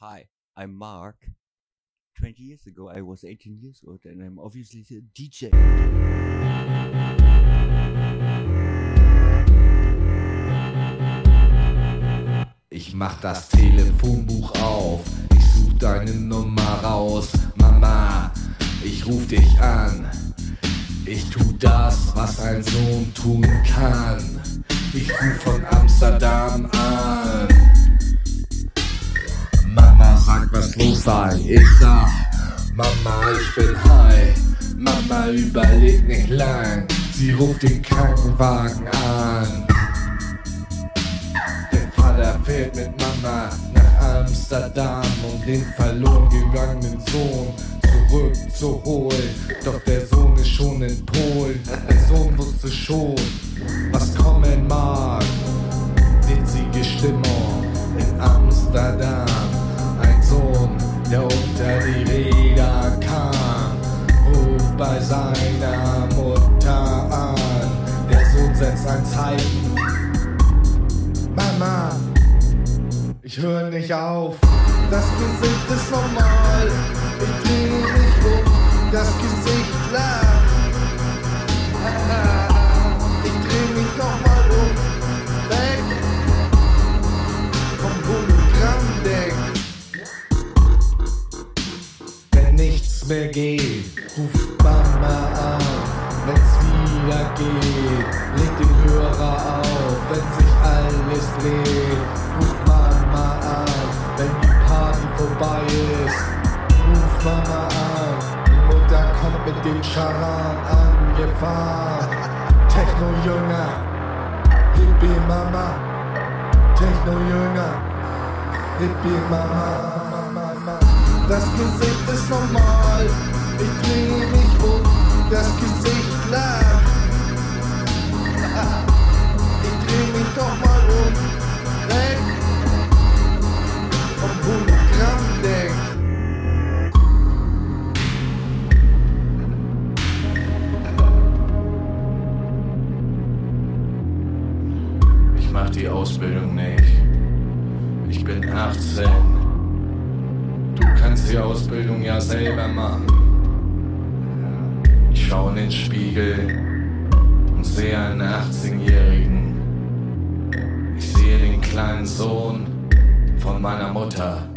Hi, I'm Mark. 20 years ago, I was 18 years old, and I'm obviously a DJ. Ich mach das Telefonbuch auf, ich such deine Nummer raus, Mama, ich ruf dich an. Ich tu das, was ein Sohn tun kann. Ich ruf von Amsterdam an. Mama sagt, was los sei. Ich sag, Mama, ich bin high. Mama überlegt nicht lang. Sie ruft den Krankenwagen an. Der Vater fährt mit Mama nach Amsterdam, um den verloren gegangenen Sohn zurückzuholen. Doch der Sohn ist schon in Polen. Der Sohn wusste schon, was kommen mag. Witzige Stimmung in Amsterdam. Der unter die Räder kam, ruft bei seiner Mutter an. Der Sohn setzt ein Zeichen. Mama, ich höre nicht auf. Das Gesicht ist normal. Ich dreh mich um. Das Gesicht lacht. Ich dreh mich nochmal um. Mehr geht, ruft Mama an. Wenn's wieder geht, leg den Hörer auf. Wenn sich alles dreht, ruft Mama an. Wenn die Party vorbei ist, ruf Mama an. Die Mutter kommt mit dem Charan angefahren. Techno-Jünger, Hippie Mama, Techno-Jünger, Hippie Mama. Das Gesicht ist normal, ich dreh mich um, das Gesicht lacht. Ich dreh mich doch mal um, weg vom Hologrammdeck. Ich mach die Ausbildung nicht. Ich bin 18. Kannst die Ausbildung ja selber machen. Ich schau in den Spiegel und sehe einen 18-Jährigen. Ich sehe den kleinen Sohn von meiner Mutter. Ich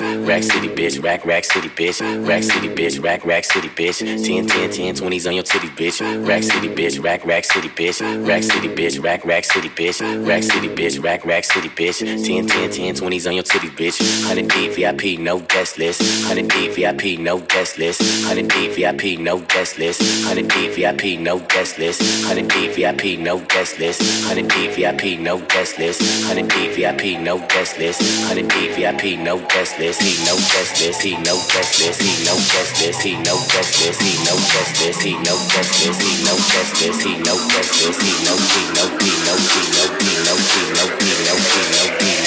Rack City bitch, rack rack city bitch, rack city mm. bitch, rack rack city bitch, 10 10 10 20s on your titties bitch, rack city bitch, rack rack city bitch, rack city bitch, rack rack city bitch, rack city bitch, rack rack city bitch, 10 10 10 20s on your titties bitch, 100 D VIP no guest list, 100 D VIP no guest list, 100 D VIP no guest list, 100 D VIP no guest list, 100 D VIP no guest list, 100 D VIP no guest list, 100 D VIP no guest list, 100 D VIP no guest list, no guest list, he no list, he no list, he no list, he no list, he no list, he no list, he no list, he no he no he no he no he no he no he no he no he no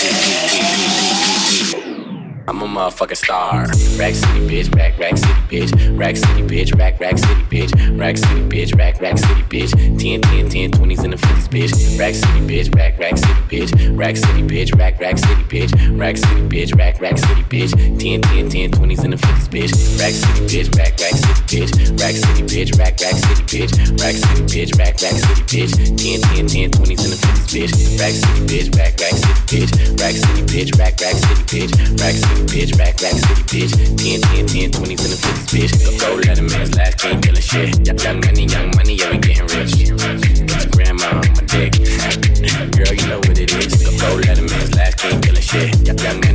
I'm a motherfucking star. Rack City bitch, rack rack city bitch, rack city bitch, rack rack city bitch, rack city bitch, rack rack city bitch, 10 10 10 20s and the 50s bitch, rack city bitch, rack rack city bitch, rack city bitch, rack rack city bitch, rack city bitch, rack rack city bitch, 10 10 10 20s and the 50s bitch, rack city bitch, rack rack city bitch, rack city bitch, rack rack city bitch, rack city bitch, rack rack city bitch, 10 10 10 20s and the 50s bitch, rack city bitch, rack rack city bitch, rack city bitch, rack rack city bitch, rack city bitch, rack rack city bitch, 10 10 10 20s and the 50s bitch, go let a man's last king killing shit, young money, young money, yeah we getting rich, grandma on my dick, girl you know what it is, go let a man's last king killing shit, young money,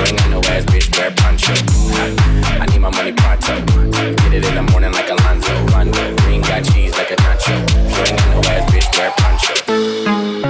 you ain't got no ass bitch, wear poncho, I need my money pronto, get it in the morning like Alonzo, Rondo, green got cheese like a nacho, you ain't got no ass bitch, wear poncho.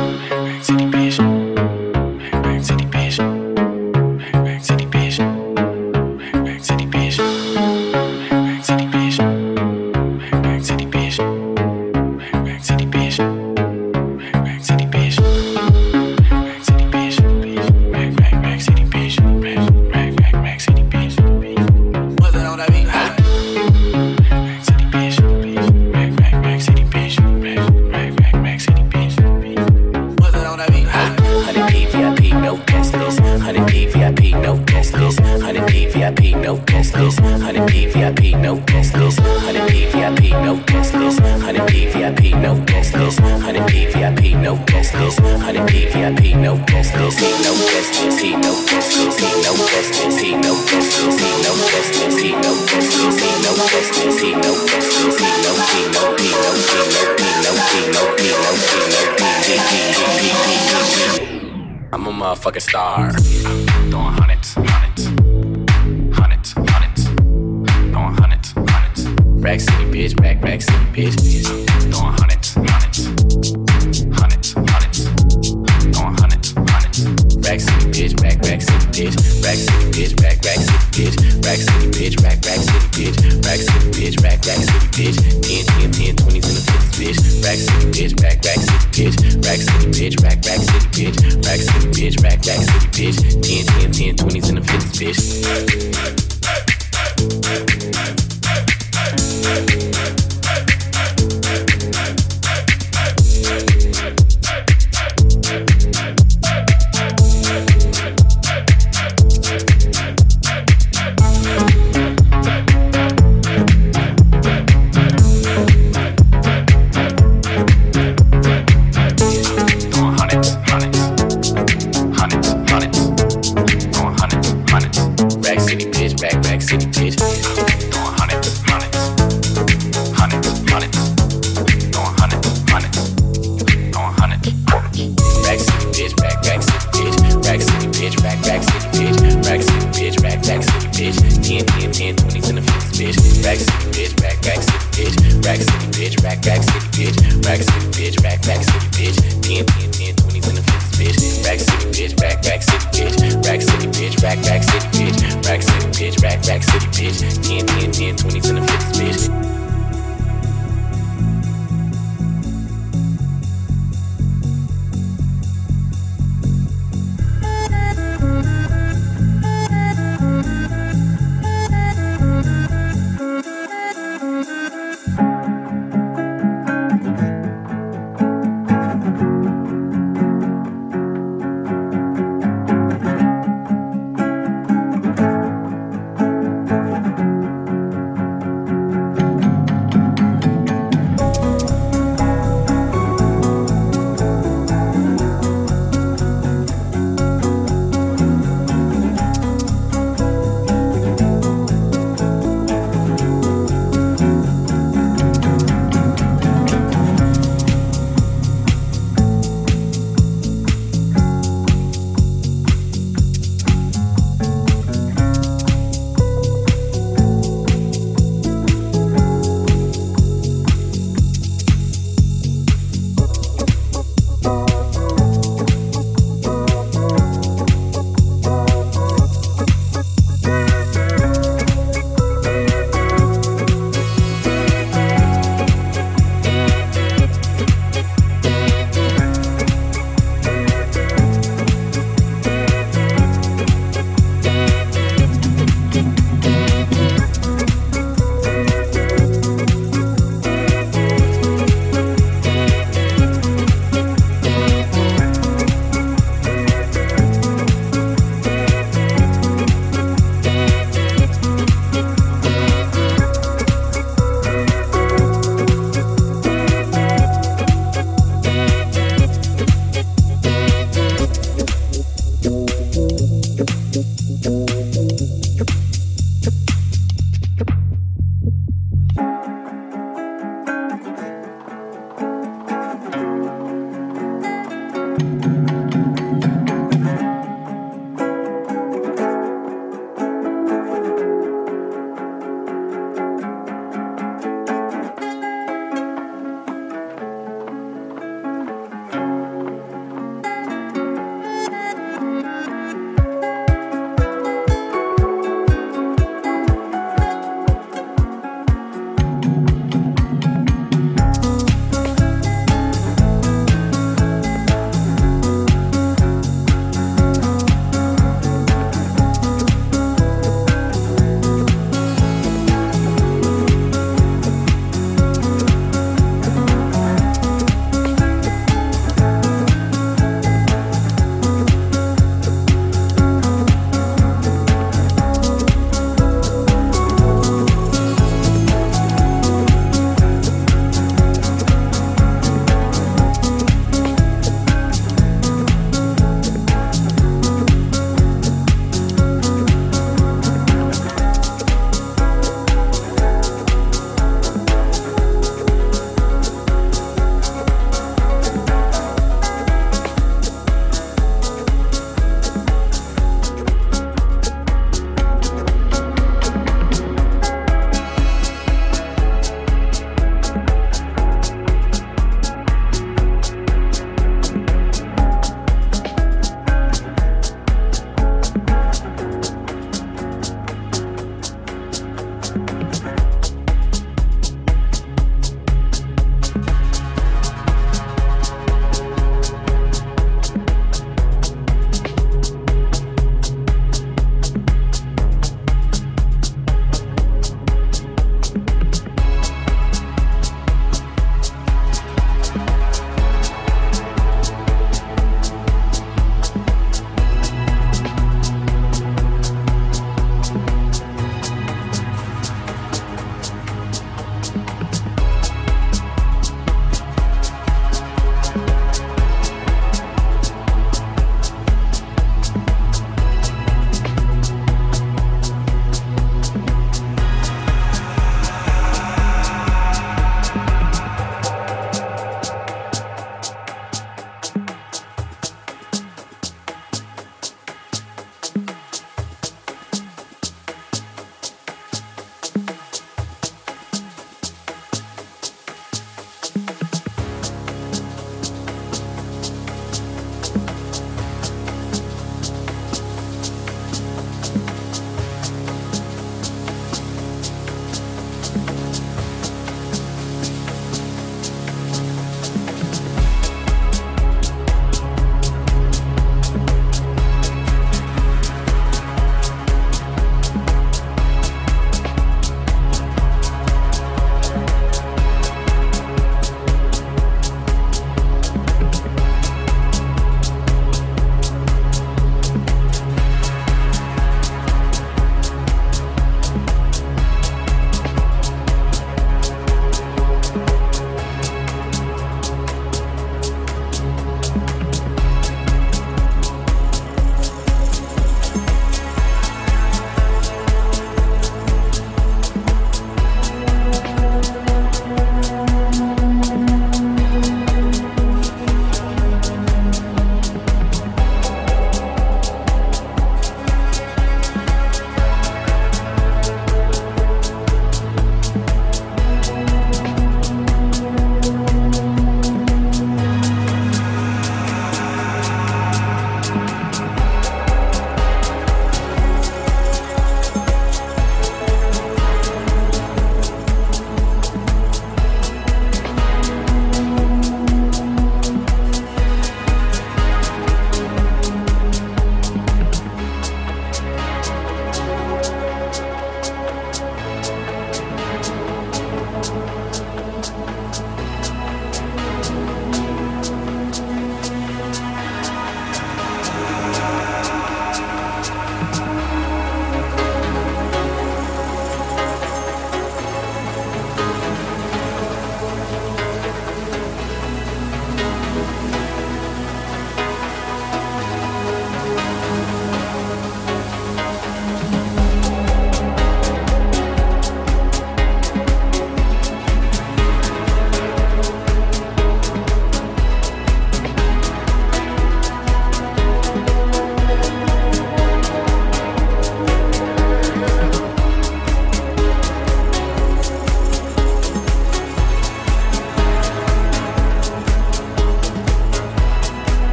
VIP no guest list. Honey D VIP no guest list. Honey D VIP no guest list. He no guest list. He no guest list. He no guest list. He no guest list. He no guest list. He no guest list. He no guest list. He no guest list. He no he no he no he no he no he no he no he no he he he he I'm a motherfucking star. Throwing hundreds, hundreds, Rack City bitch, rack rack city bitch. Throwing hundreds, hundreds, hundreds, hundreds. Throwing hundreds, hundreds. Rack City bitch, rack rack city bitch. Rack City bitch, rack rack city bitch. Rack City bitch, rack rack city bitch. Rack City bitch, rack rack city bitch. 10, 10, 10, 20s in the 50s bitch. Rack City bitch, rack rack city bitch. Rack City bitch, rack rack city bitch. Rack City bitch, rack rack city bitch. 10, 10, 10, 20s in the 50s bitch. Hey.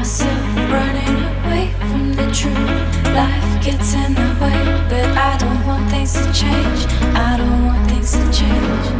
Myself running away from the truth. Life gets in the way, but I don't want things to change. I don't want things to change.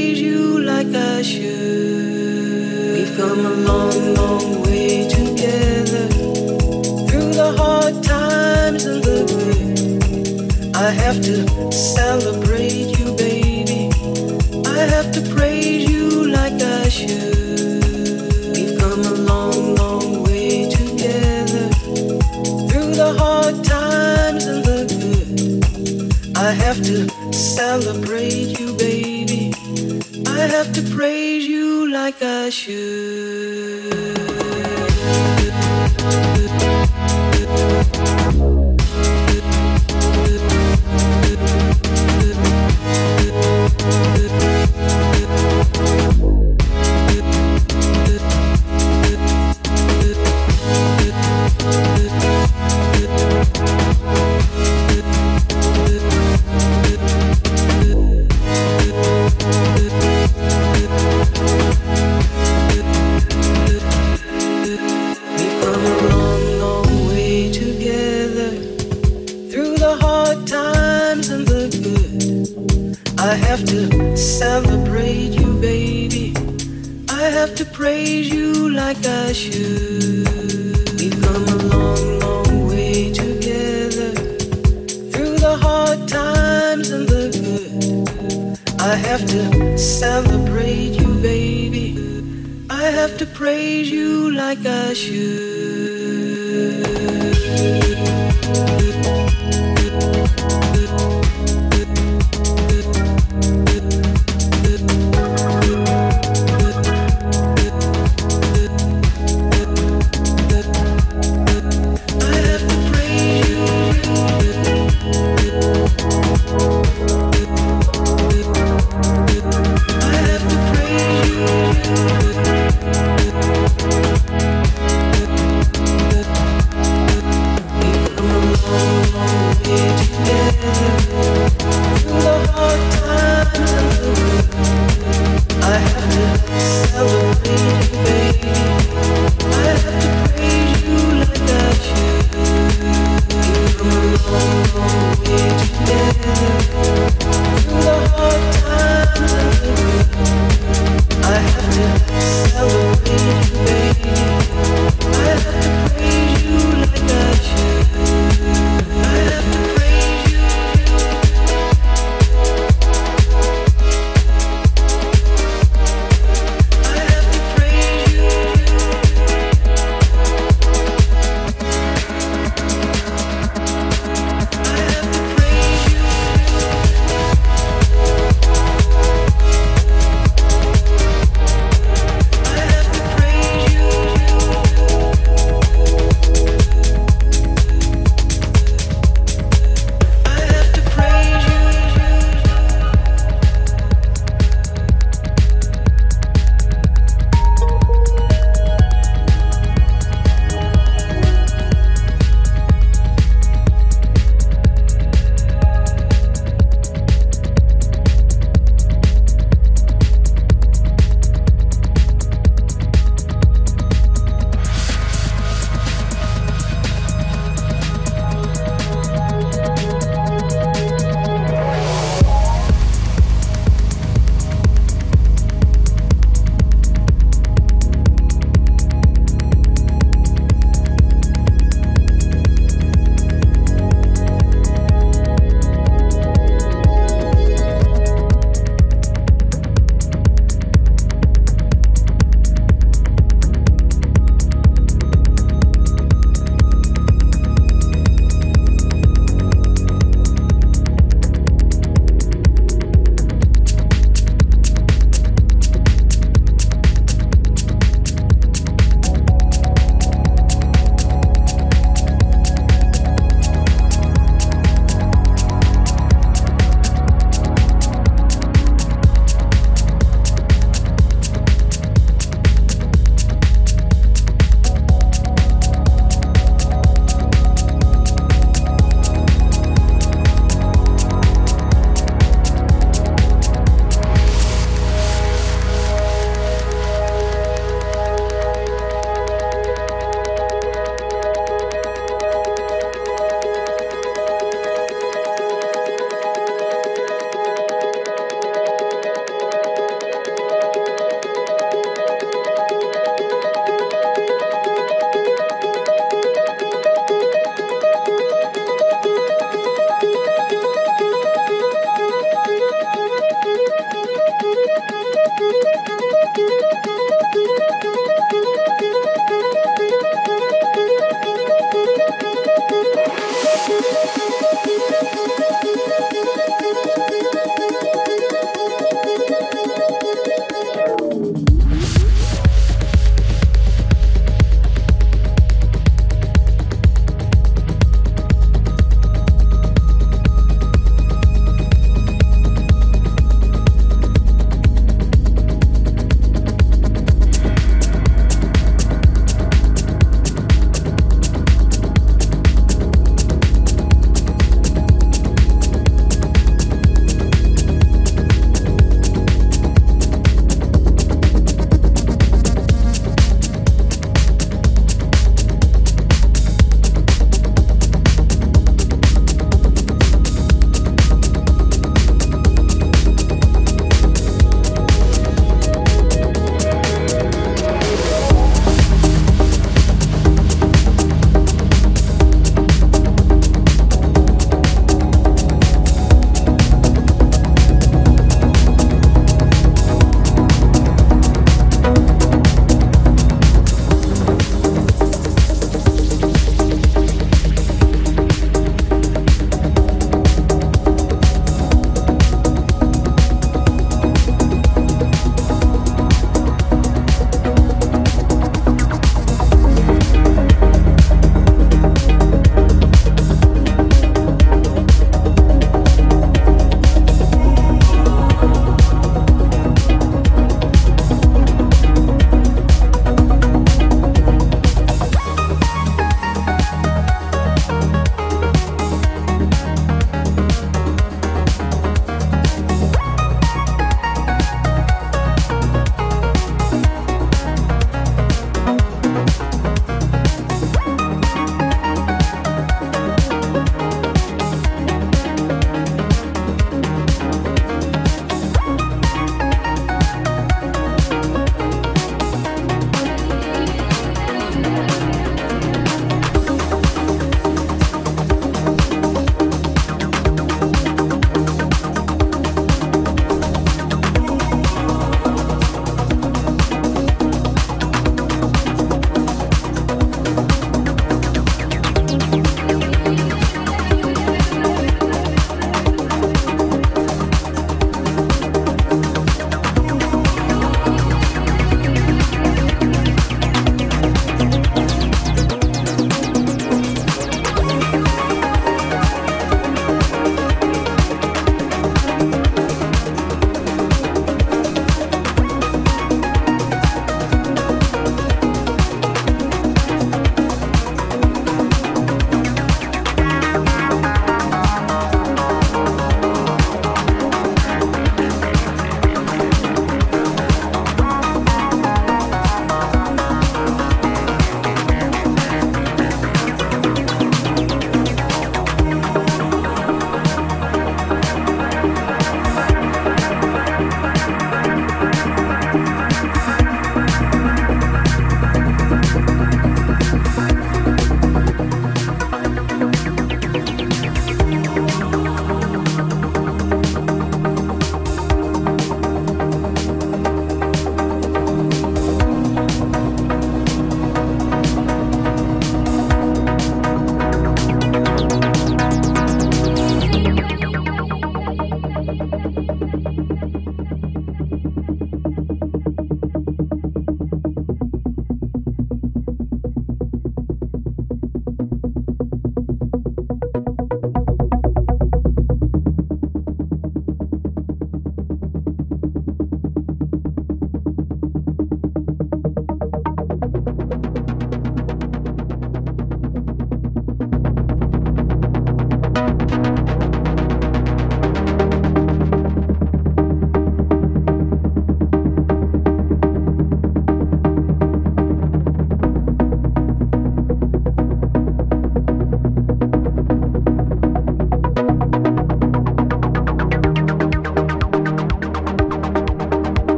shoes.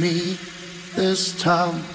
Me this time.